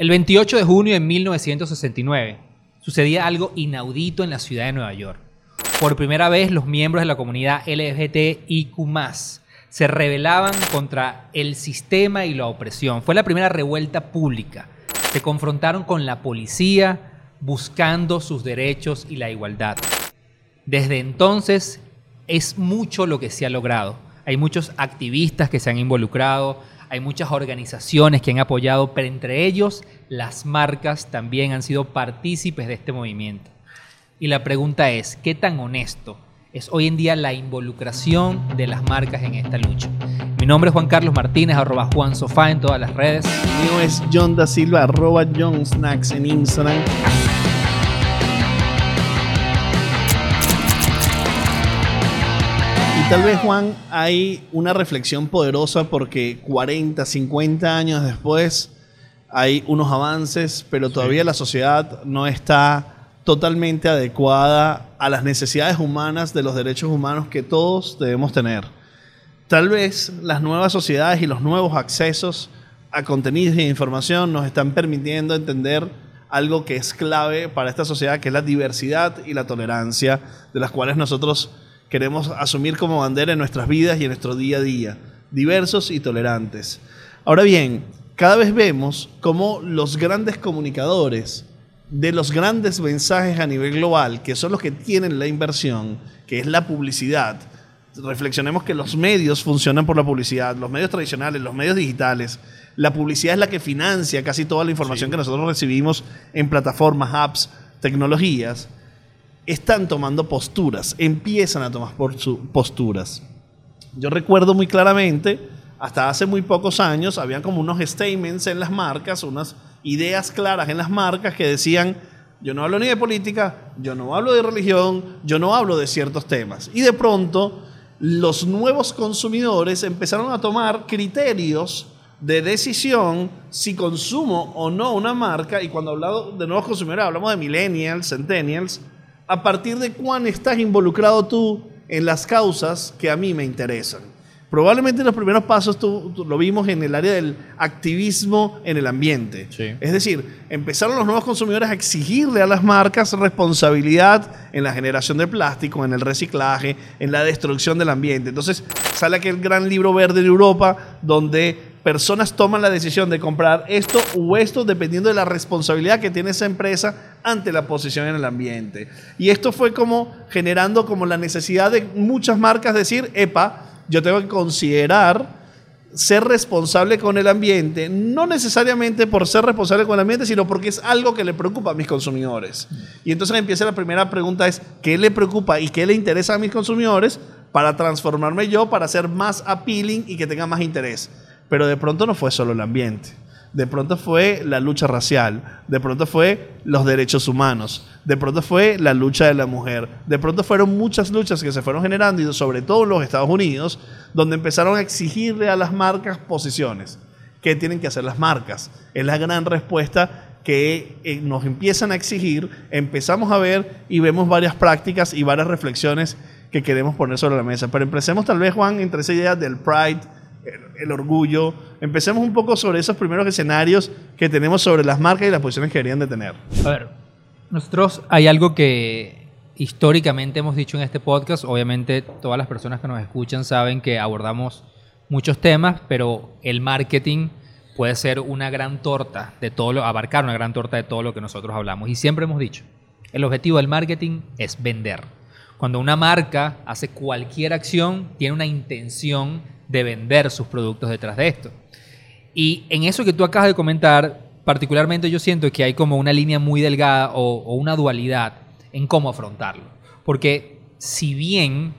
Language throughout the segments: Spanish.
El 28 de junio de 1969 sucedía algo inaudito en la ciudad de Nueva York. Por primera vez los miembros de la comunidad LGBTIQ se rebelaban contra el sistema y la opresión. Fue la primera revuelta pública. Se confrontaron con la policía buscando sus derechos y la igualdad. Desde entonces es mucho lo que se ha logrado. Hay muchos activistas que se han involucrado, hay muchas organizaciones que han apoyado, pero entre ellos las marcas también han sido partícipes de este movimiento. Y la pregunta es, ¿qué tan honesto es hoy en día la involucración de las marcas en esta lucha? Mi nombre es Juan Carlos Martínez, arroba Juan Sofá en todas las redes. Mi mío es John da Silva, arroba John Snacks en Instagram. Tal vez, Juan, hay una reflexión poderosa porque 40, 50 años después hay unos avances, pero todavía la sociedad no está totalmente adecuada a las necesidades humanas de los derechos humanos que todos debemos tener. Tal vez las nuevas sociedades y los nuevos accesos a contenidos e información nos están permitiendo entender algo que es clave para esta sociedad, que es la diversidad y la tolerancia, de las cuales nosotros queremos asumir como bandera en nuestras vidas y en nuestro día a día, diversos y tolerantes. Ahora bien, cada vez vemos cómo los grandes comunicadores de los grandes mensajes a nivel global, que son los que tienen la inversión, que es la publicidad, reflexionemos que los medios funcionan por la publicidad, los medios tradicionales, los medios digitales, la publicidad es la que financia casi toda la información que nosotros recibimos en plataformas, apps, tecnologías, están tomando posturas, empiezan a tomar posturas. Yo recuerdo muy claramente, hasta hace muy pocos años, habían como unos statements en las marcas, unas ideas claras en las marcas que decían, yo no hablo ni de política, yo no hablo de religión, yo no hablo de ciertos temas. Y de pronto los nuevos consumidores empezaron a tomar criterios de decisión si consumo o no una marca, y cuando hablamos de nuevos consumidores hablamos de millennials, centennials, a partir de cuán estás involucrado tú en las causas que a mí me interesan. Probablemente los primeros pasos tú, lo vimos en el área del activismo en el ambiente. Es decir, empezaron los nuevos consumidores a exigirle a las marcas responsabilidad en la generación de plástico, en el reciclaje, en la destrucción del ambiente. Entonces sale aquel gran libro verde de Europa donde personas toman la decisión de comprar esto o esto dependiendo de la responsabilidad que tiene esa empresa ante la posición en el ambiente. Y esto fue como generando como la necesidad de muchas marcas decir, epa, yo tengo que considerar ser responsable con el ambiente, no necesariamente por ser responsable con el ambiente, sino porque es algo que le preocupa a mis consumidores. Y entonces empieza la primera pregunta es, ¿qué le preocupa y qué le interesa a mis consumidores para transformarme yo, para ser más appealing y que tenga más interés? Pero de pronto no fue solo el ambiente de pronto fue la lucha racial, de pronto fue los derechos humanos, de pronto fue la lucha de la mujer, de pronto fueron muchas luchas que se fueron generando y sobre todo en los Estados Unidos, donde empezaron a exigirle a las marcas posiciones. ¿Qué tienen que hacer las marcas? Es la gran respuesta que eh, nos empiezan a exigir, empezamos a ver y vemos varias prácticas y varias reflexiones que queremos poner sobre la mesa. Pero empecemos tal vez, Juan, entre esa idea del Pride, el, orgullo. Empecemos un poco sobre esos primeros escenarios que tenemos sobre las marcas y las posiciones que deberían de tener. A ver, nosotros hay algo que históricamente hemos dicho en este podcast. Obviamente todas las personas que nos escuchan saben que abordamos muchos temas, pero el marketing puede ser una gran torta de todo lo, abarcar una gran torta de todo lo que nosotros hablamos. Y siempre hemos dicho, el objetivo del marketing es vender. Cuando una marca hace cualquier acción, tiene una intención de vender sus productos detrás de esto. Y en eso que tú acabas de comentar, particularmente yo siento que hay como una línea muy delgada o, una dualidad en cómo afrontarlo. Porque si bien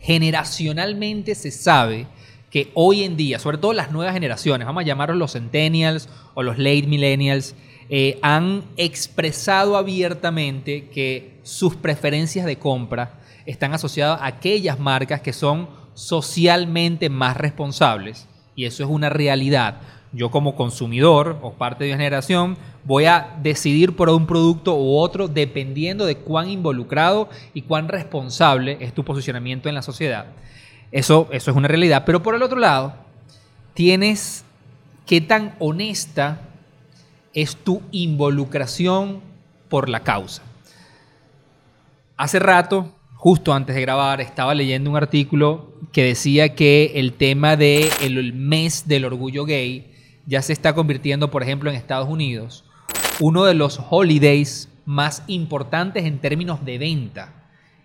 generacionalmente se sabe que hoy en día, sobre todo las nuevas generaciones, vamos a llamarlos los centennials o los late millennials, eh, han expresado abiertamente que sus preferencias de compra están asociadas a aquellas marcas que son socialmente más responsables, y eso es una realidad. Yo como consumidor o parte de mi generación voy a decidir por un producto u otro dependiendo de cuán involucrado y cuán responsable es tu posicionamiento en la sociedad. Eso, eso es una realidad. Pero por el otro lado, tienes qué tan honesta es tu involucración por la causa. Hace rato, justo antes de grabar, estaba leyendo un artículo que decía que el tema del el mes del orgullo gay ya se está convirtiendo, por ejemplo, en Estados Unidos, uno de los holidays más importantes en términos de venta.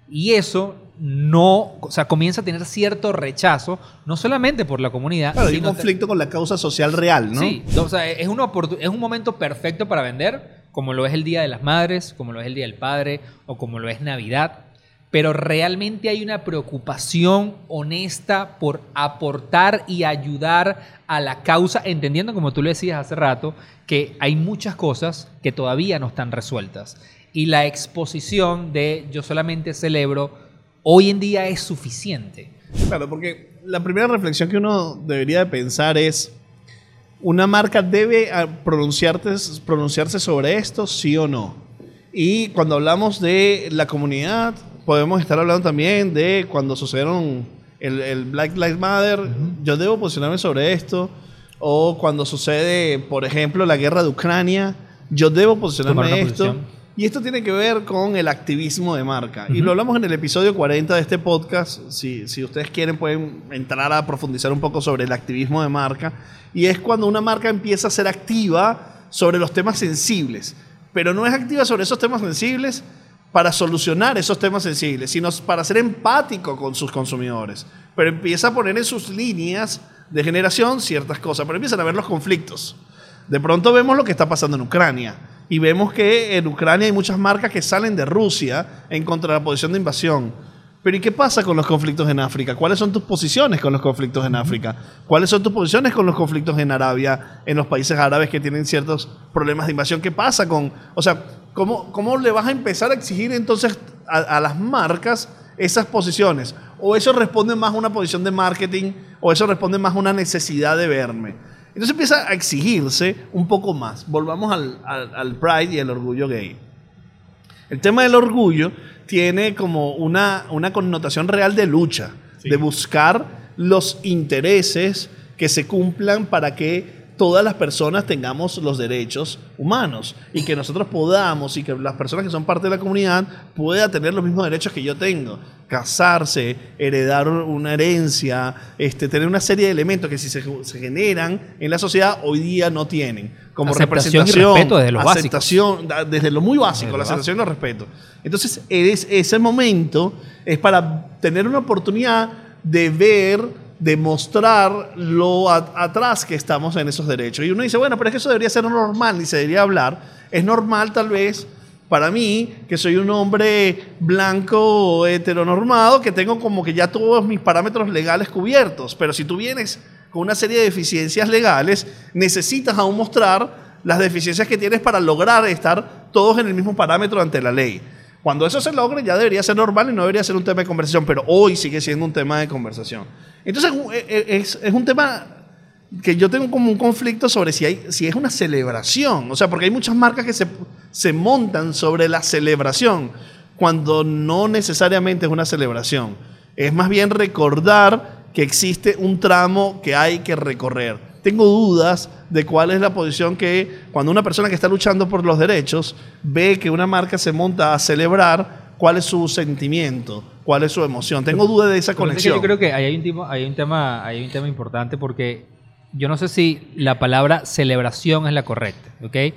Y eso no, o sea, comienza a tener cierto rechazo, no solamente por la comunidad. Claro, hay un conflicto con la causa social real, ¿no? Sí, o sea, es, una es un momento perfecto para vender, como lo es el Día de las Madres, como lo es el Día del Padre o como lo es Navidad. Pero realmente hay una preocupación honesta por aportar y ayudar a la causa, entendiendo, como tú le decías hace rato, que hay muchas cosas que todavía no están resueltas. Y la exposición de yo solamente celebro, hoy en día es suficiente. Claro, porque la primera reflexión que uno debería de pensar es, ¿una marca debe ah, pronunciarse sobre esto, sí o no? Y cuando hablamos de la comunidad, podemos estar hablando también de cuando sucedieron el, el Black Lives Matter, yo debo posicionarme sobre esto, o cuando sucede, por ejemplo, la guerra de Ucrania, yo debo posicionarme esto. posición. Y esto tiene que ver con el activismo de marca. Y Ujú. lo hablamos en el episodio 40 de este podcast. Si, si ustedes quieren, pueden entrar a profundizar un poco sobre el activismo de marca. Y es cuando una marca empieza a ser activa sobre los temas sensibles. Pero no es activa sobre esos temas sensibles para solucionar esos temas sensibles, sino para ser empático con sus consumidores. Pero empieza a poner en sus líneas de generación ciertas cosas, pero empiezan a ver los conflictos. De pronto vemos lo que está pasando en Ucrania y vemos que en Ucrania hay muchas marcas que salen de Rusia en contra la posición de invasión. Pero ¿y qué pasa con los conflictos en África? ¿Cuáles son tus posiciones con los conflictos en África? ¿Cuáles son tus posiciones con los conflictos en Arabia, en los países árabes que tienen ciertos problemas de invasión? ¿Qué pasa con, o sea, cómo, cómo le vas a empezar a exigir entonces a, las marcas esas posiciones? ¿O eso responde más a una posición de marketing? ¿O eso responde más a una necesidad de verme? Entonces empieza a exigirse un poco más. Volvamos al, al, al Pride y al orgullo gay. El tema del orgullo tiene como una, una connotación real de lucha, Sí. de buscar los intereses que se cumplan para que todas las personas tengamos los derechos humanos y que nosotros podamos y que las personas que son parte de la comunidad puedan tener los mismos derechos que yo tengo. Casarse, heredar una herencia, este, tener una serie de elementos que si se, se generan en la sociedad hoy día no tienen. Como Aceptación y representación, respeto desde básicos. aceptación, da- desde lo muy básico, Desde lo la aceptación y el respeto. Entonces, es- ese momento es para tener una oportunidad de ver, de mostrar lo atrás que estamos en esos derechos. Y uno dice, bueno, pero es que eso debería ser normal, ni se debería hablar. Es normal tal vez para mí, que soy un hombre blanco heteronormado, que tengo como que ya todos mis parámetros legales cubiertos. Pero si tú vienes con una serie de deficiencias legales, necesitas aún mostrar las deficiencias que tienes para lograr estar todos en el mismo parámetro ante la ley. Cuando eso se logre ya debería ser normal y no debería ser un tema de conversación, pero hoy sigue siendo un tema de conversación. Entonces e- e- es, es un tema que yo tengo como un conflicto sobre si, hay, si es una celebración. O sea, porque hay muchas marcas que se, se montan sobre la celebración, cuando no necesariamente es una celebración. Es más bien recordar que existe un tramo que hay que recorrer. Tengo dudas de cuál es la posición que cuando una persona que está luchando por los derechos ve que una marca se monta a celebrar, cuál es su sentimiento, cuál es su emoción. Tengo dudas de esa conexión. Yo creo que hay un, tema, hay, un tema, hay un tema importante porque yo no sé si la palabra celebración es la correcta, ¿ok?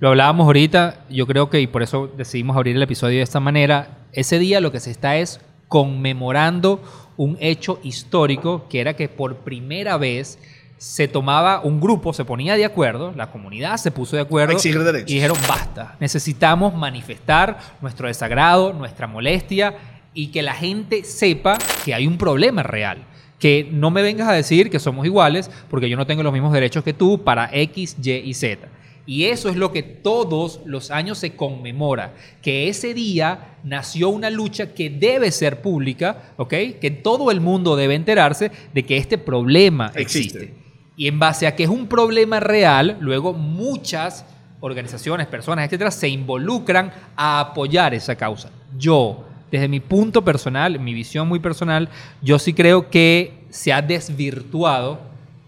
Lo hablábamos ahorita, yo creo que, y por eso decidimos abrir el episodio de esta manera, ese día lo que se está es conmemorando un hecho histórico que era que por primera vez se tomaba un grupo, se ponía de acuerdo, la comunidad se puso de acuerdo A exigir derechos. y dijeron basta, necesitamos manifestar nuestro desagrado, nuestra molestia y que la gente sepa que hay un problema real. Que no me vengas a decir que somos iguales porque yo no tengo los mismos derechos que tú para X, Y y Z. Y eso es lo que todos los años se conmemora, que ese día nació una lucha que debe ser pública, ¿ok? Que todo el mundo debe enterarse de que este problema Existe. existe. Y en base a que es un problema real, luego muchas organizaciones, personas, etcétera, se involucran a apoyar esa causa. Yo, desde mi punto personal, mi visión muy personal, yo sí creo que se ha desvirtuado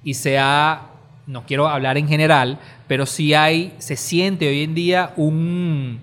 y se ha no quiero hablar en general, pero sí hay, se siente hoy en día un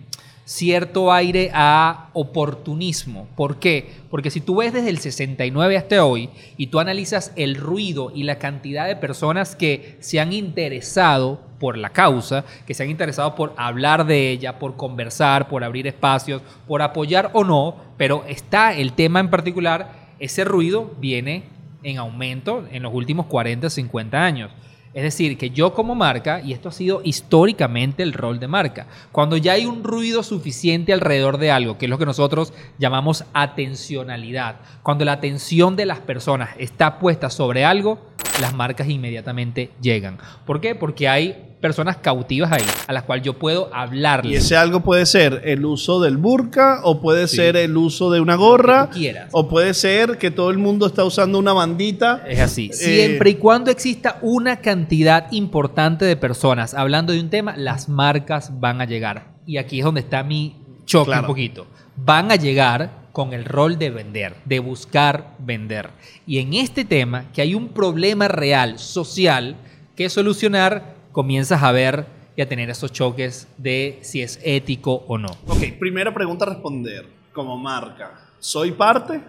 cierto aire a oportunismo. ¿Por qué? Porque si tú ves desde el 69 hasta hoy y tú analizas el ruido y la cantidad de personas que se han interesado por la causa, que se han interesado por hablar de ella, por conversar, por abrir espacios, por apoyar o no, pero está el tema en particular, ese ruido viene en aumento en los últimos 40, 50 años. Es decir, que yo como marca, y esto ha sido históricamente el rol de marca, cuando ya hay un ruido suficiente alrededor de algo, que es lo que nosotros llamamos atencionalidad, cuando la atención de las personas está puesta sobre algo, las marcas inmediatamente llegan. ¿Por qué? Porque hay personas cautivas ahí, a las cuales yo puedo hablarles. Y ese algo puede ser el uso del burka, o puede ser el uso de una gorra, o puede ser que todo el mundo está usando una bandita. Es así. Eh, Siempre y cuando exista una cantidad importante de personas hablando de un tema, las marcas van a llegar. Y aquí es donde está mi choque Claro. un poquito. Van a llegar con el rol de vender, de buscar vender. Y en este tema, que hay un problema real, social, que solucionar, comienzas a ver y a tener esos choques de si es ético o no. Ok, primera pregunta a responder. Como marca, ¿soy parte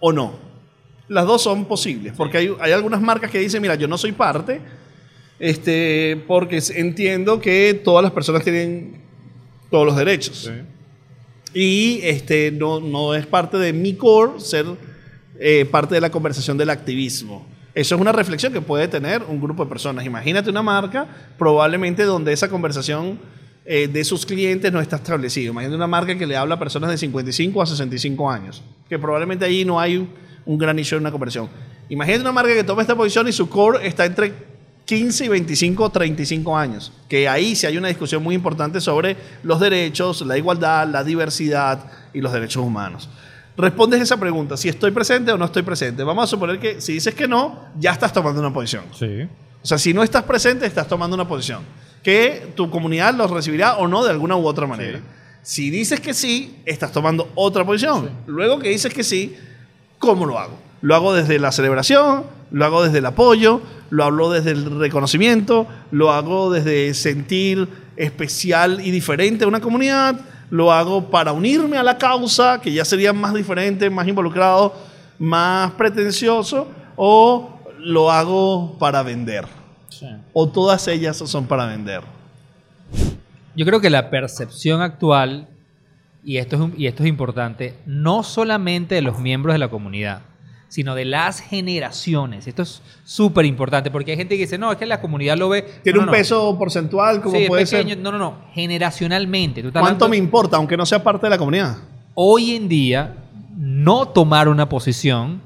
o no? Las dos son posibles, porque hay, hay algunas marcas que dicen, mira, yo no soy parte, este, porque entiendo que todas las personas tienen todos los derechos. Y este, no, no es parte de mi core ser eh, parte de la conversación del activismo. Eso es una reflexión que puede tener un grupo de personas. Imagínate una marca, probablemente donde esa conversación eh, de sus clientes no está establecida. Imagínate una marca que le habla a personas de 55 a 65 años, que probablemente allí no hay un, un gran issue en una conversión. Imagínate una marca que toma esta posición y su core está entre 15 y 25 35 años. Que ahí sí hay una discusión muy importante sobre los derechos, la igualdad, la diversidad y los derechos humanos. Respondes esa pregunta, si estoy presente o no estoy presente. Vamos a suponer que si dices que no, ya estás tomando una posición. Sí. O sea, si no estás presente, estás tomando una posición. Que tu comunidad los recibirá o no de alguna u otra manera. Si dices que sí, estás tomando otra posición. Luego que dices que sí, ¿cómo lo hago? Lo hago desde la celebración, lo hago desde el apoyo, lo hablo desde el reconocimiento, lo hago desde sentir especial y diferente a una comunidad, lo hago para unirme a la causa, que ya sería más diferente, más involucrado, más pretencioso, o lo hago para vender. O todas ellas son para vender. Yo creo que la percepción actual, y esto, es, y esto es importante, no solamente de los miembros de la comunidad, sino de las generaciones. Esto es súper importante porque hay gente que dice, no, es que la comunidad lo ve... Tiene No, un no. peso porcentual, como Sí, puede pequeño. ser. No, no, no. Generacionalmente. ¿Cuánto hablando- me importa, aunque no sea parte de la comunidad? Hoy en día, no tomar una posición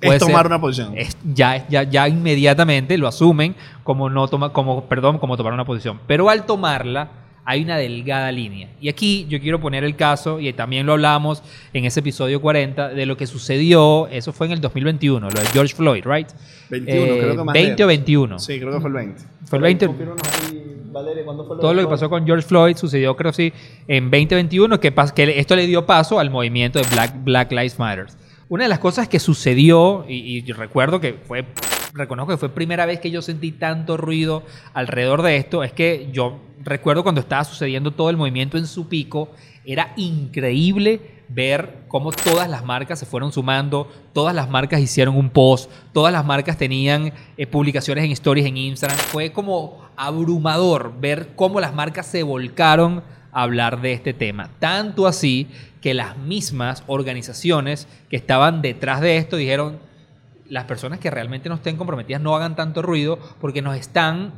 Es tomar ser- una posición. es- ya, ya, ya inmediatamente lo asumen como no toma, como, perdón, como tomar una posición. Pero al tomarla, hay una delgada línea. Y aquí yo quiero poner el caso, y también lo hablamos en ese episodio 40, de lo que sucedió, eso fue en el 2021, lo de George Floyd, ¿right? 21, Eh, creo que más 20 de- o 21. Sí, creo que fue el 20. Fue el 20. Valeria, ¿cuándo fue Todo lo que pasó con George Floyd sucedió, creo sí, en 2021, que, pas- que esto le dio paso al movimiento de Black, Black Lives Matter. Una de las cosas que sucedió, y, recuerdo que fue, reconozco que fue primera vez que yo sentí tanto ruido alrededor de esto, es que yo recuerdo cuando estaba sucediendo todo el movimiento en su pico, era increíble ver cómo todas las marcas se fueron sumando, todas las marcas hicieron un post, todas las marcas tenían eh, publicaciones en stories en Instagram. Fue como abrumador ver cómo las marcas se volcaron a hablar de este tema. Tanto así que las mismas organizaciones que estaban detrás de esto dijeron, las personas que realmente no estén comprometidas no hagan tanto ruido porque nos están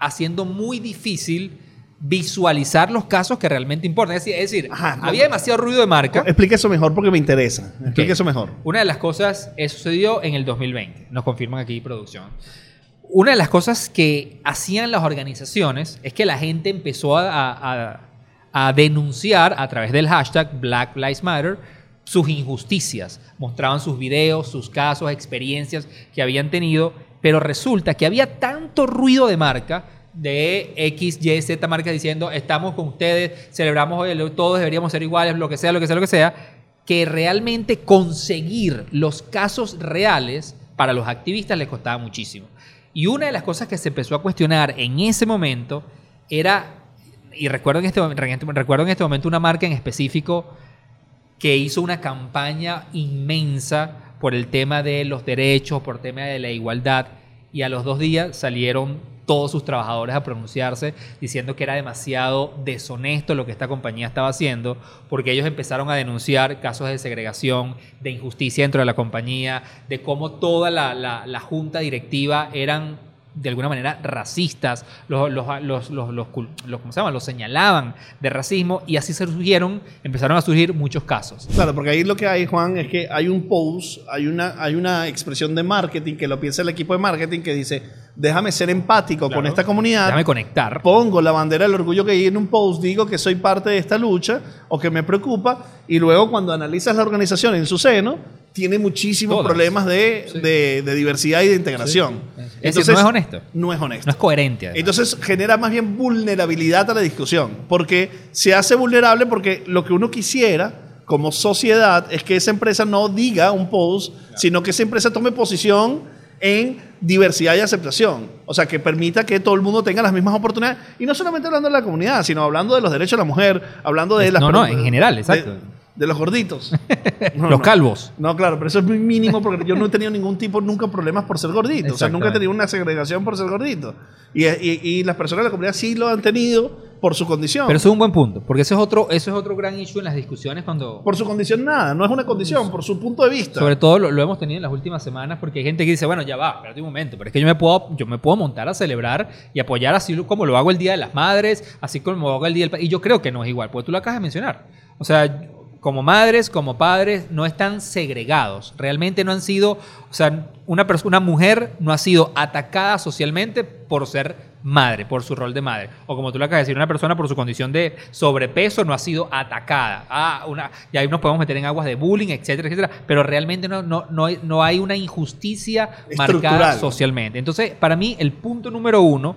haciendo muy difícil visualizar los casos que realmente importan. Es decir, Ajá, había demasiado ruido de marca. Explique eso mejor porque me interesa. Explique eso mejor. Una de las cosas, eso sucedió en el 2020, nos confirman aquí producción. Una de las cosas que hacían las organizaciones es que la gente empezó a, a- a denunciar a través del hashtag Black Lives Matter sus injusticias. Mostraban sus videos, sus casos, experiencias que habían tenido, pero resulta que había tanto ruido de marca de X, Y, Z marcas diciendo estamos con ustedes, celebramos hoy, todos deberíamos ser iguales, lo que sea, lo que sea, lo que sea, que realmente conseguir los casos reales para los activistas les costaba muchísimo. Y una de las cosas que se empezó a cuestionar en ese momento era, y recuerdo en este, recuerdo en este momento una marca en específico que hizo una campaña inmensa por el tema de los derechos, por el tema de la igualdad, y a los dos días salieron todos sus trabajadores a pronunciarse diciendo que era demasiado deshonesto lo que esta compañía estaba haciendo, porque ellos empezaron a denunciar casos de segregación, de injusticia dentro de la compañía, de cómo toda la, la junta directiva eran de alguna manera racistas, los, los, los, los, ¿cómo se llama? los señalaban de racismo y así surgieron, empezaron a surgir muchos casos. Claro, porque ahí lo que hay, Juan, es que hay un post, hay una, hay una expresión de marketing que lo piensa el equipo de marketing que dice, déjame ser empático con esta comunidad. Déjame conectar. Pongo la bandera del orgullo que hay en un post, digo que soy parte de esta lucha o que me preocupa y luego cuando analizas la organización en su seno, tiene muchísimos problemas de, de, diversidad y de integración. Entonces, no es honesto. No es honesto. No es coherente. Entonces genera más bien vulnerabilidad a la discusión, porque se hace vulnerable porque lo que uno quisiera como sociedad es que esa empresa no diga un post, sino que esa empresa tome posición en diversidad y aceptación. O sea, que permita que todo el mundo tenga las mismas oportunidades. Y no solamente hablando de la comunidad, sino hablando de los derechos de la mujer, hablando de las... No, no, en general, exacto. De los gorditos. los calvos. No, claro, pero eso es muy mínimo porque yo no he tenido ningún tipo, nunca problemas por ser gordito. O sea, nunca he tenido una segregación por ser gordito. Y, y, las personas de la comunidad sí lo han tenido por su condición. Pero eso es un buen punto, porque eso es otro, eso es otro gran issue en las discusiones cuando... Por su condición nada, no es una condición, por su punto de vista. Sobre todo lo, hemos tenido en las últimas semanas porque hay gente que dice, bueno, ya va, espérate un momento, pero es que yo me puedo, yo me puedo montar a celebrar y apoyar así como lo hago el Día de las Madres, así como lo hago el Día del... Y yo creo que no es igual, porque tú lo acabas de mencionar. O sea, como madres, como padres, no están segregados. Realmente no han sido, o sea, una, una mujer no ha sido atacada socialmente por ser madre, por su rol de madre. O como tú le acabas de decir, una persona por su condición de sobrepeso no ha sido atacada. Ah, una, y ahí nos podemos meter en aguas de bullying, etcétera, etcétera. Pero realmente no, no, no, no hay una injusticia marcada socialmente. Entonces, para mí, el punto número uno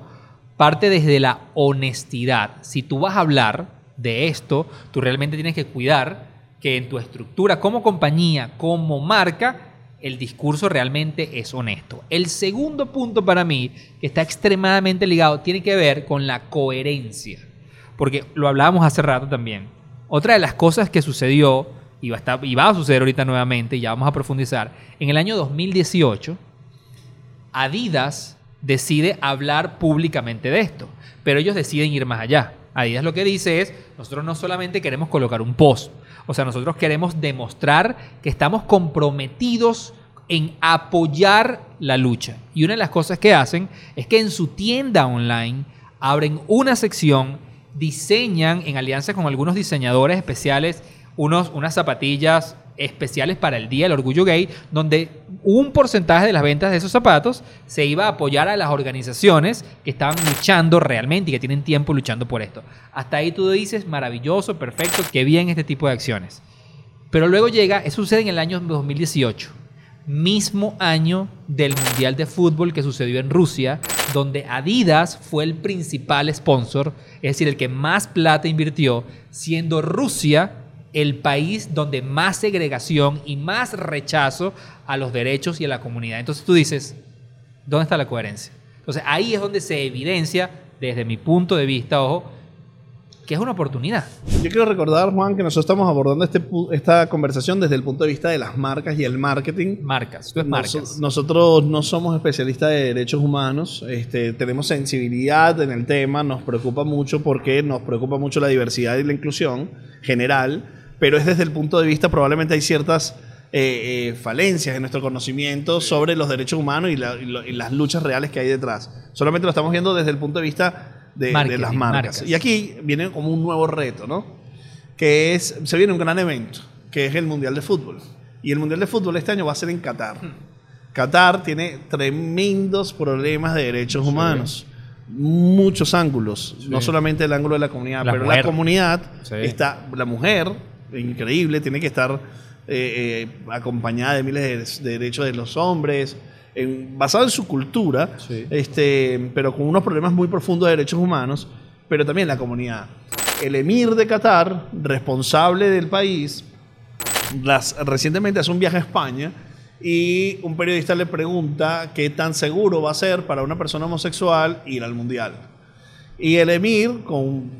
parte desde la honestidad. Si tú vas a hablar de esto, tú realmente tienes que cuidar que en tu estructura como compañía, como marca, el discurso realmente es honesto. El segundo punto para mí, que está extremadamente ligado, tiene que ver con la coherencia. Porque lo hablábamos hace rato también. Otra de las cosas que sucedió, y va, a suceder ahorita nuevamente, y ya vamos a profundizar, en el año 2018, Adidas decide hablar públicamente de esto, pero ellos deciden ir más allá. Adidas lo que dice es, nosotros no solamente queremos colocar un post, o sea, nosotros queremos demostrar que estamos comprometidos en apoyar la lucha. Y una de las cosas que hacen es que en su tienda online abren una sección, diseñan en alianza con algunos diseñadores especiales unos, unas zapatillas especiales para el Día del Orgullo Gay, donde un porcentaje de las ventas de esos zapatos se iba a apoyar a las organizaciones que estaban luchando realmente y que tienen tiempo luchando por esto. Hasta ahí tú dices, maravilloso, perfecto, qué bien este tipo de acciones. Pero luego llega, eso sucede en el año 2018, mismo año del Mundial de Fútbol que sucedió en Rusia, donde Adidas fue el principal sponsor, es decir, el que más plata invirtió, siendo Rusia el país donde más segregación y más rechazo a los derechos y a la comunidad. Entonces tú dices, ¿dónde está la coherencia? Entonces ahí es donde se evidencia, desde mi punto de vista, ojo, que es una oportunidad. Yo quiero recordar, Juan, que nosotros estamos abordando este, esta conversación desde el punto de vista de las marcas y el marketing. Marcas, tú marcas. nosotros no somos especialistas de derechos humanos, este, tenemos sensibilidad en el tema, nos preocupa mucho porque nos preocupa mucho la diversidad y la inclusión general pero es desde el punto de vista, probablemente hay ciertas eh, eh, falencias en nuestro conocimiento sobre los derechos humanos y, las luchas reales que hay detrás. Solamente lo estamos viendo desde el punto de vista de, las marcas. Y aquí viene como un nuevo reto, ¿no? Que es, se viene un gran evento, que es el Mundial de Fútbol. Y el Mundial de Fútbol este año va a ser en Qatar. Hmm. Qatar tiene tremendos problemas de derechos humanos muchos ángulos, no solamente el ángulo de la comunidad, pero la comunidad está, la mujer increíble, tiene que estar eh, eh, acompañada de miles de, derechos de los hombres, basado en su cultura, este, pero con unos problemas muy profundos de derechos humanos, pero también la comunidad. El emir de Qatar, responsable del país, las, recientemente hace un viaje a España y un periodista le pregunta qué tan seguro va a ser para una persona homosexual ir al mundial. Y el emir, con,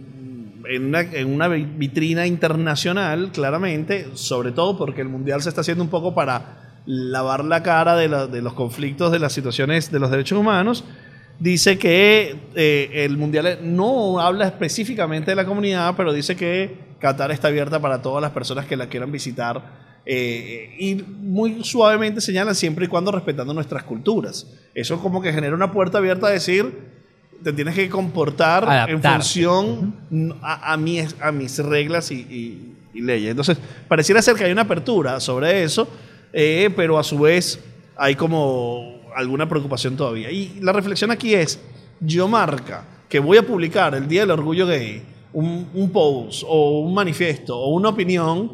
en, una, en una vitrina internacional, claramente, sobre todo porque el mundial se está haciendo un poco para lavar la cara de, la- de los conflictos, de las situaciones de los derechos humanos, dice que eh, el mundial no habla específicamente de la comunidad, pero dice que Qatar está abierta para todas las personas que la quieran visitar. eh, y muy suavemente señalan siempre y cuando respetando nuestras culturas. Eso como que genera una puerta abierta a decir, te tienes que comportar en Adaptarte. función a, a mis, a mis reglas y, y- y leyes. Entonces, pareciera ser que hay una apertura sobre eso, eh, pero a su vez hay como alguna preocupación todavía. Y la reflexión aquí es, yo marca que voy a publicar el Día del Orgullo Gay, un, un post o un manifiesto o una opinión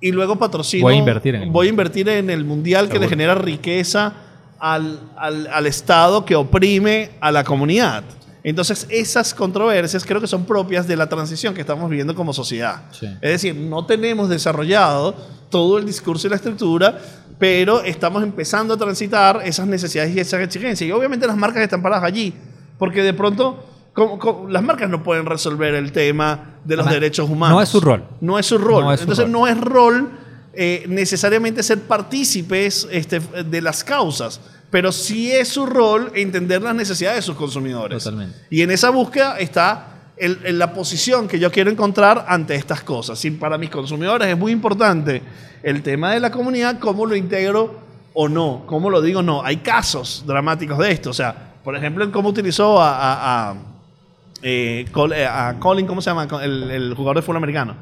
y luego patrocino. Voy a invertir en el voy a invertir en el mundial que le genera riqueza al, al- al Estado que oprime a la comunidad. Entonces, esas controversias creo que son propias de la transición que estamos viviendo como sociedad. Sí. Es decir, no tenemos desarrollado todo el discurso y la estructura, pero estamos empezando a transitar esas necesidades y esas exigencias. Y obviamente las marcas están paradas allí, porque de pronto como- como- las marcas no pueden resolver el tema de los Además, derechos humanos. no es su rol. No es su rol. No es su Entonces rol. no es rol eh, necesariamente ser partícipes este, de las causas, pero sí es su rol entender las necesidades de sus consumidores. Totalmente. Y en esa búsqueda está el- en la posición que yo quiero encontrar ante estas cosas. Y para mis consumidores es muy importante el tema de la comunidad, cómo lo integro o no, cómo lo digo no. Hay casos dramáticos de esto. O sea, por ejemplo, en cómo utilizó a, a- a, eh, Col- eh, a Colin, ¿cómo se llama? El, el jugador de fútbol americano.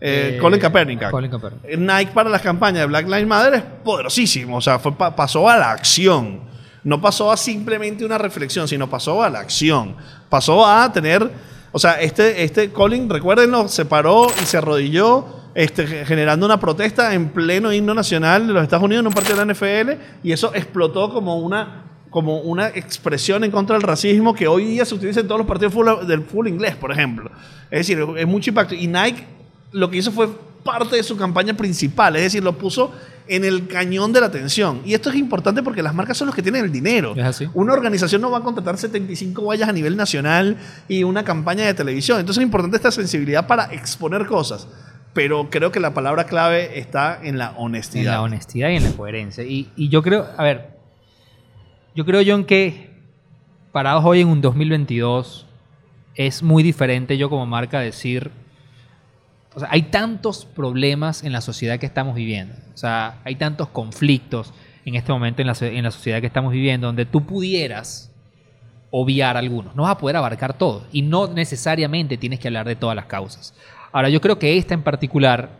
Eh, Eh, Colin Kaepernick. Colin Kaepernick. Nike para las campañas de Black Lives Matter es poderosísimo. O sea, fue pa- pasó a la acción. No pasó a simplemente una reflexión, sino pasó a la acción. Pasó a tener. O sea, este, este Colin, recuérdenlo, se paró y se arrodilló este, ge- generando una protesta en pleno himno nacional de los Estados Unidos en un partido de la NFL y eso explotó como una, como una expresión en contra del racismo que hoy día se utiliza en todos los partidos fútbol- del fútbol inglés, por ejemplo. Es decir, es mucho impacto. Y Nike lo que hizo fue parte de su campaña principal, es decir, lo puso en el cañón de la atención. Y esto es importante porque las marcas son los que tienen el dinero. Es así. Una organización no va a contratar 75 vallas a nivel nacional y una campaña de televisión. Entonces es importante esta sensibilidad para exponer cosas. Pero creo que la palabra clave está en la honestidad. En la honestidad y en la coherencia. Y, y yo creo, a ver, yo creo, John, que parados hoy en un 2022, es muy diferente yo como marca decir, o sea, hay tantos problemas en la sociedad que estamos viviendo, o sea, hay tantos conflictos en este momento en la, so- en la sociedad que estamos viviendo, donde tú pudieras obviar algunos, no vas a poder abarcar todo y no necesariamente tienes que hablar de todas las causas. Ahora, yo creo que esta en particular,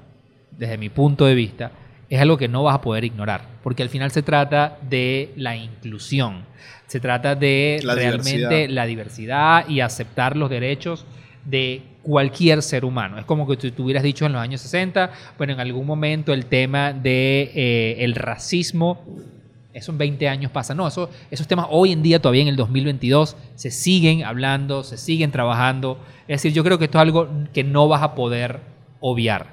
desde mi punto de vista, es algo que no vas a poder ignorar, porque al final se trata de la inclusión, se trata de La realmente diversidad. la diversidad y aceptar los derechos de cualquier ser humano. Es como que tú, hubieras dicho en los años 60, bueno, en algún momento el tema de eh, racismo, eso en 20 años pasa. No, eso, esos temas hoy en día, todavía en el 2022, se siguen hablando, se siguen trabajando. Es decir, yo creo que esto es algo que no vas a poder obviar.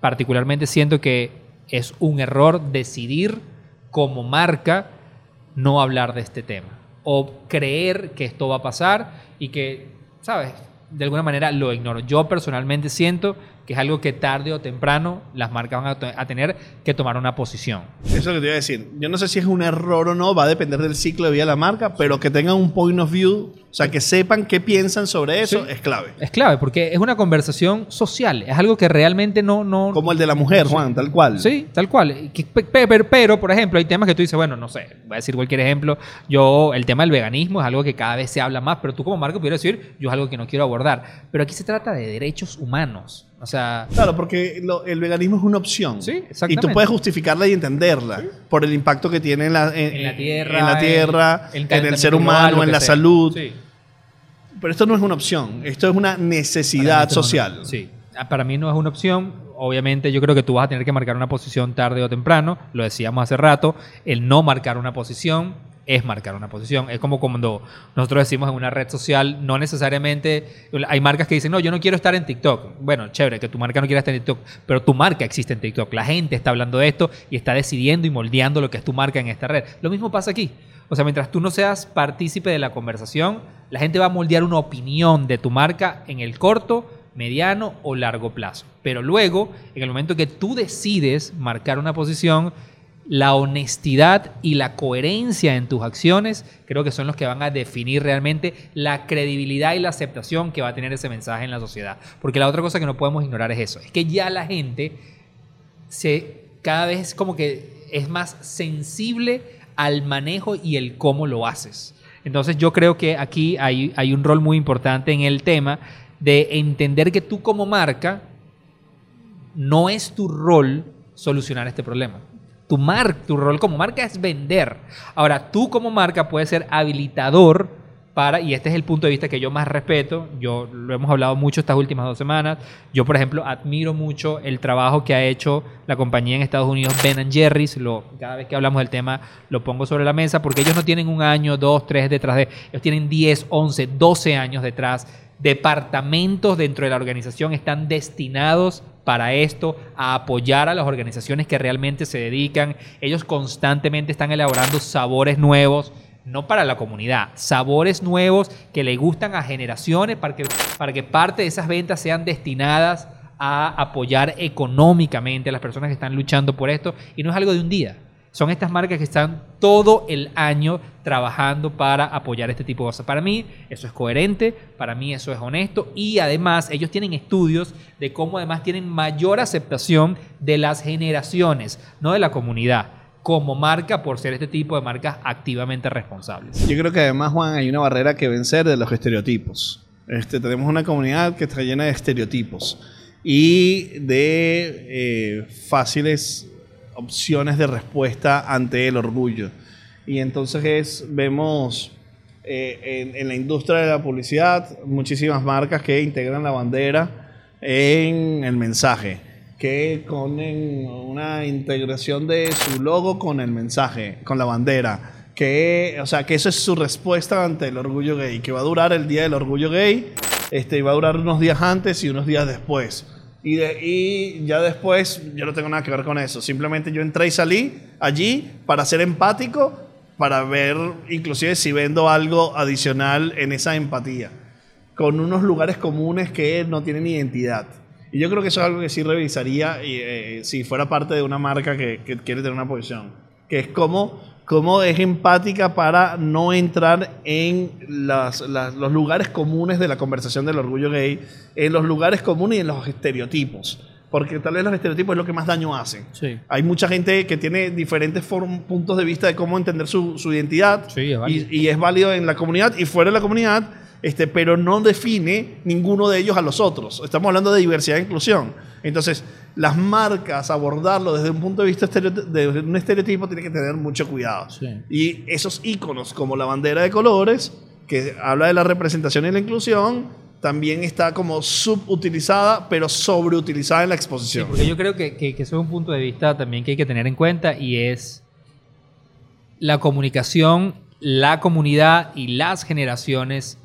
Particularmente siento que es un error decidir como marca no hablar de este tema. O creer que esto va a pasar y que, ¿sabes? De alguna manera lo ignoro. Yo personalmente siento que es algo que tarde o temprano las marcas van a, te- a tener que tomar una posición. Eso es lo que te iba a decir. Yo no sé si es un error o no, va a depender del ciclo de vida de la marca, pero que tengan un point of view, o sea, que sepan qué piensan sobre eso, Sí. es clave. Es clave porque es una conversación social. Es algo que realmente no... no Como el de la mujer, Juan, tal cual. Sí, tal cual. Pero, pero, por ejemplo, hay temas que tú dices, bueno, no sé, voy a decir cualquier ejemplo. Yo, el tema del veganismo es algo que cada vez se habla más, pero tú como marca pudieras decir, yo es algo que no quiero abordar. Pero aquí se trata de derechos humanos. O sea, Claro, porque lo- el veganismo es una opción. Sí, Y exactamente. tú puedes justificarla y entenderla por el impacto que tiene en la, en, en la tierra, en, la tierra, en el ser humano, en la sea. salud. Sí. Pero esto no es una opción, esto es una necesidad esto no- social. Sí. Ah, Para mí no es una opción. Obviamente yo creo que tú vas a tener que marcar una posición tarde o temprano. Lo decíamos hace rato. El no marcar una posición es marcar una posición. Es como cuando nosotros decimos en una red social, no necesariamente, hay marcas que dicen, no, yo no quiero estar en TikTok. Bueno, chévere, que tu marca no quiera estar en TikTok, pero tu marca existe en TikTok. La gente está hablando de esto y está decidiendo y moldeando lo que es tu marca en esta red. Lo mismo pasa aquí. O sea, mientras tú no seas partícipe de la conversación, la gente va a moldear una opinión de tu marca en el corto, mediano o largo plazo. Pero luego, en el momento que tú decides marcar una posición, la honestidad y la coherencia en tus acciones creo que son los que van a definir realmente la credibilidad y la aceptación que va a tener ese mensaje en la sociedad. Porque la otra cosa que no podemos ignorar es eso, es que ya la gente se cada vez como que es más sensible al manejo y el cómo lo haces. Entonces yo creo que aquí hay, hay un rol muy importante en el tema de entender que tú como marca no es tu rol solucionar este problema tu, mar, tu rol como marca es vender. Ahora, tú como marca puedes ser habilitador para, y este es el punto de vista que yo más respeto, yo lo hemos hablado mucho estas últimas dos semanas, yo por ejemplo admiro mucho el trabajo que ha hecho la compañía en Estados Unidos Ben Jerry's, cada vez que hablamos del tema lo pongo sobre la mesa, porque ellos no tienen un año, dos, tres detrás de, ellos tienen 10, 11, 12 años detrás, departamentos dentro de la organización están destinados para esto, a apoyar a las organizaciones que realmente se dedican. Ellos constantemente están elaborando sabores nuevos, no para la comunidad, sabores nuevos que le gustan a generaciones para que, para que parte de esas ventas sean destinadas a apoyar económicamente a las personas que están luchando por esto. Y no es algo de un día. Son estas marcas que están todo el año trabajando para apoyar este tipo de cosas. Para mí eso es coherente, para mí eso es honesto y además ellos tienen estudios de cómo además tienen mayor aceptación de las generaciones, no de la comunidad como marca por ser este tipo de marcas activamente responsables. Yo creo que además, Juan, hay una barrera que vencer de los estereotipos. Este, tenemos una comunidad que está llena de estereotipos y de eh, fáciles opciones de respuesta ante el orgullo. Y entonces vemos eh, en, la industria de la publicidad muchísimas marcas que integran la bandera en el mensaje, que ponen una integración de su logo con el mensaje, con la bandera. Que, o sea, que eso es su respuesta ante el orgullo gay, que va a durar el día del orgullo gay, este, y va a durar unos días antes y unos días después. Y, de, y ya después yo no tengo nada que ver con eso. Simplemente yo entré y salí allí para ser empático, para ver inclusive si vendo algo adicional en esa empatía, con unos lugares comunes que no tienen identidad. Y yo creo que eso es algo que sí revisaría y, eh, si fuera parte de una marca que, que quiere tener una posición. Que es como cómo es empática para no entrar en los lugares comunes de la conversación del orgullo gay, en los lugares comunes y en los estereotipos. Porque tal vez los estereotipos es lo que más daño hacen. Hay mucha gente que tiene diferentes puntos de vista de cómo entender su, identidad y, y, es válido en la comunidad y fuera de la comunidad, este, pero no define ninguno de ellos a los otros. Estamos hablando de diversidad e inclusión. Entonces, las marcas, abordarlo desde un punto de vista de un estereotipo, tiene que tener mucho cuidado. Y esos iconos, como la bandera de colores, que habla de la representación y la inclusión, también está como subutilizada, pero sobreutilizada en la exposición. porque yo creo que, que, eso es un punto de vista también que hay que tener en cuenta y es la comunicación, la comunidad y las generaciones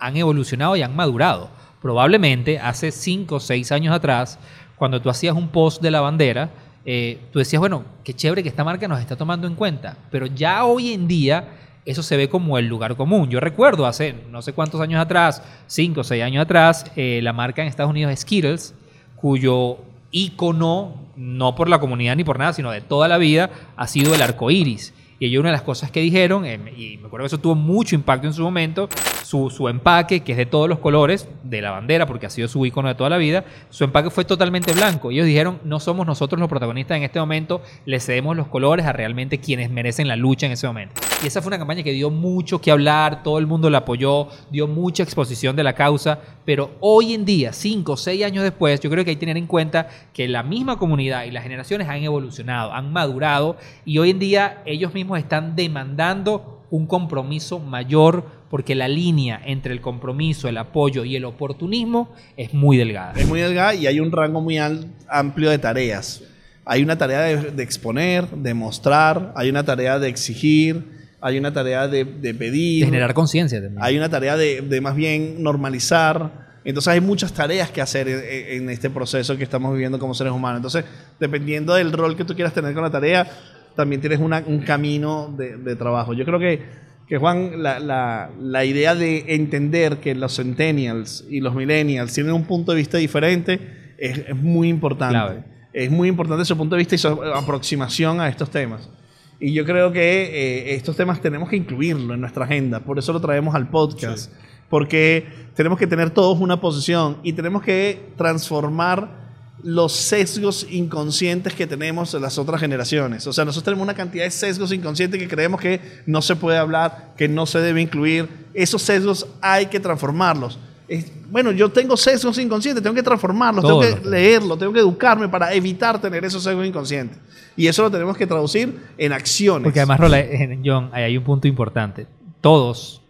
han evolucionado y han madurado. Probablemente hace 5 o 6 años atrás cuando tú hacías un post de la bandera, eh, tú decías, bueno, qué chévere que esta marca nos está tomando en cuenta. Pero ya hoy en día eso se ve como el lugar común. Yo recuerdo hace no sé cuántos años atrás, cinco o seis años atrás, eh, la marca en Estados Unidos Skittles, cuyo icono, no por la comunidad ni por nada, sino de toda la vida, ha sido el arco iris. Y ellos una de las cosas que dijeron, eh, y me acuerdo que eso tuvo mucho impacto en su momento, su, empaque, que es de todos los colores de la bandera, porque ha sido su icono de toda la vida, su empaque fue totalmente blanco. Ellos dijeron, no somos nosotros los protagonistas en este momento, le cedemos los colores a realmente quienes merecen la lucha en ese momento. Y esa fue una campaña que dio mucho que hablar, todo el mundo la apoyó, dio mucha exposición de la causa, pero hoy en día, cinco o seis años después, yo creo que hay que tener en cuenta que la misma comunidad y las generaciones han evolucionado, han madurado, y hoy en día ellos mismos están demandando un compromiso mayor porque la línea entre el compromiso, el apoyo y el oportunismo es muy delgada. Es muy delgada y hay un rango muy amplio de tareas. Hay una tarea de, exponer, de mostrar, hay una tarea de exigir, hay una tarea de, de pedir, De generar conciencia también. hay una tarea de, de más bien normalizar. Entonces hay muchas tareas que hacer en, en este proceso que estamos viviendo como seres humanos. Entonces, dependiendo del rol que tú quieras tener con la tarea, también tienes una- un camino de, de trabajo. Yo creo que, que Juan, la, la- la idea de entender que los centennials y los millennials tienen un punto de vista diferente es, es muy importante. Clave. Es muy importante su punto de vista y su aproximación a estos temas. Y yo creo que eh, estos temas tenemos que incluirlo en nuestra agenda. Por eso lo traemos al podcast. Porque tenemos que tener todos una posición y tenemos que transformar los sesgos inconscientes que tenemos en las otras generaciones. O sea, nosotros tenemos una cantidad de sesgos inconscientes que creemos que no se puede hablar, que no se debe incluir. Esos sesgos hay que transformarlos. Es- bueno, yo tengo sesgos inconscientes, tengo que transformarlos, Todos tengo que leerlo, tengo que educarme para evitar tener esos sesgos inconscientes. Y eso lo tenemos que traducir en acciones. Porque además, Rola, eh, John, hay un punto importante. Todos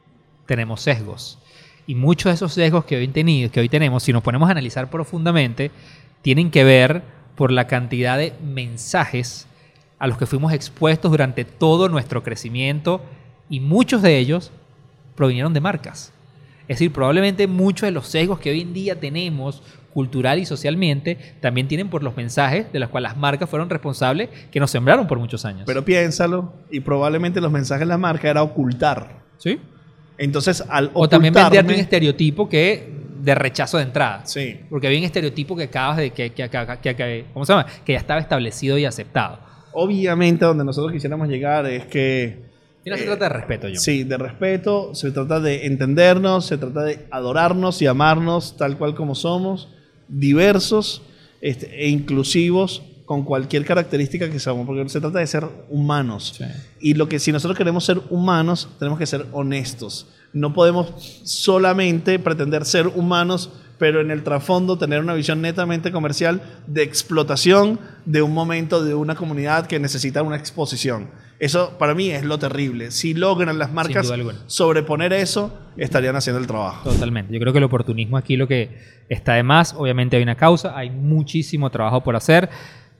tenemos sesgos. Y muchos de esos sesgos que hoy, tenido, que hoy tenemos, si nos ponemos a analizar profundamente, tienen que ver por la cantidad de mensajes a los que fuimos expuestos durante todo nuestro crecimiento y muchos de ellos provinieron de marcas. Es decir, probablemente muchos de los sesgos que hoy en día tenemos cultural y socialmente también tienen por los mensajes de los cuales las marcas fueron responsables que nos sembraron por muchos años. Pero piénsalo, y probablemente los mensajes de la marca era ocultar. ¿Sí? Entonces, al O también venderte un ocultarme- estereotipo que de rechazo de entrada. Sí. Porque había un estereotipo que acabas de que, que, que- que- ¿cómo se llama? Que ya estaba establecido y aceptado. Obviamente, donde nosotros quisiéramos llegar es que. Y no se eh, trata de respeto, John. Sí, de respeto, se trata de entendernos, se trata de adorarnos y amarnos tal cual como somos, diversos este, e inclusivos con cualquier característica que seamos, porque se trata de ser humanos. Sí. Y lo que si nosotros queremos ser humanos, tenemos que ser honestos. No podemos solamente pretender ser humanos, pero en el trasfondo tener una visión netamente comercial de explotación de un momento de una comunidad que necesita una exposición. Eso para mí es lo terrible. Si logran las marcas sobreponer eso, estarían haciendo el trabajo. Totalmente. Yo creo que el oportunismo aquí lo que está de más, obviamente hay una causa, hay muchísimo trabajo por hacer.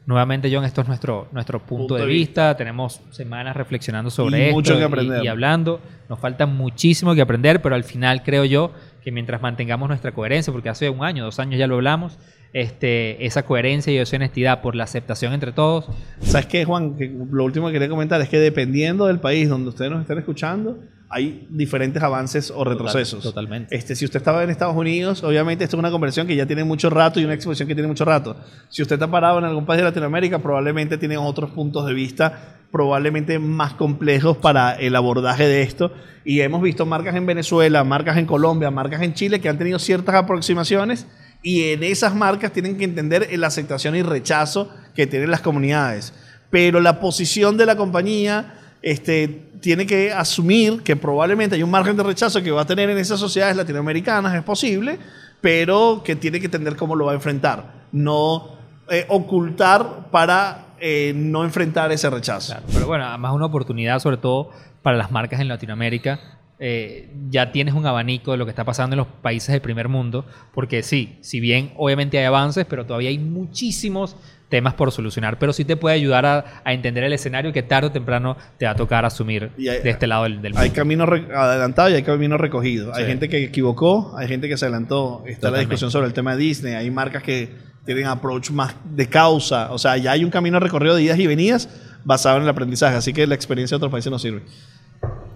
Nuevamente, John, esto es nuestro, nuestro punto, de vista. Tenemos semanas reflexionando sobre Y esto mucho que y- aprender. y hablando. Nos falta muchísimo que aprender, pero al final creo yo que mientras mantengamos nuestra coherencia, porque hace un año, dos años ya lo hablamos, este, esa coherencia y esa honestidad por la aceptación entre todos, ¿Sabes qué, Juan? Lo último que quería comentar es que dependiendo del país donde ustedes nos estén escuchando, hay diferentes avances o retrocesos. totalmente. Este, si usted estaba en Estados Unidos, obviamente esto es una conversión que ya tiene mucho rato y una exposición que tiene mucho rato. Si usted está parado en algún país de Latinoamérica, probablemente tiene otros puntos de vista probablemente más complejos para el abordaje de esto. Y hemos visto marcas en Venezuela, marcas en Colombia, marcas en Chile que han tenido ciertas aproximaciones y en esas marcas tienen que entender la aceptación y rechazo que tienen las comunidades. Pero la posición de la compañía este, tiene que asumir que probablemente hay un margen de rechazo que va a tener en esas sociedades latinoamericanas, es posible, pero que tiene que entender cómo lo va a enfrentar. No eh, ocultar para eh, no enfrentar ese rechazo. Pero bueno, además una oportunidad sobre todo para las marcas en Latinoamérica. Eh, ya tienes un abanico de lo que está pasando en los países del primer mundo, porque sí, si bien obviamente hay avances, pero todavía hay muchísimos temas por solucionar, pero sí te puede ayudar a, a entender el escenario que tarde o temprano te va a tocar asumir Y hay- de este lado del, del Hay camino adelantado y hay camino recogido. Hay gente que equivocó, hay gente que se adelantó. Está la discusión sobre el tema de Disney. Hay marcas que tienen approach más de causa. O sea, ya hay un camino recorrido de idas y venidas basado en el aprendizaje. Así que la experiencia de otros países nos sirve.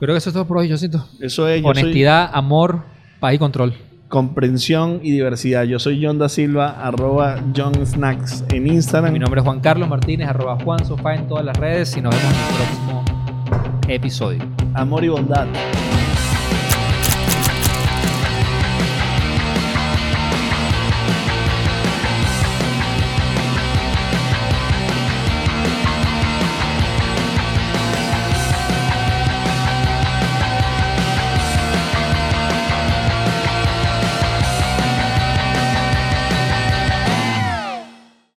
Creo que eso es todo por hoy, yo siento. Eso es. soy- Honestidad, amor, paz y control. Comprensión y diversidad. Yo soy John da Silva, arroba John Snacks en Instagram. Mi nombre es Juan Carlos Martínez, arroba Juan Sofá en todas las redes y nos vemos en el próximo episodio. Amor y bondad.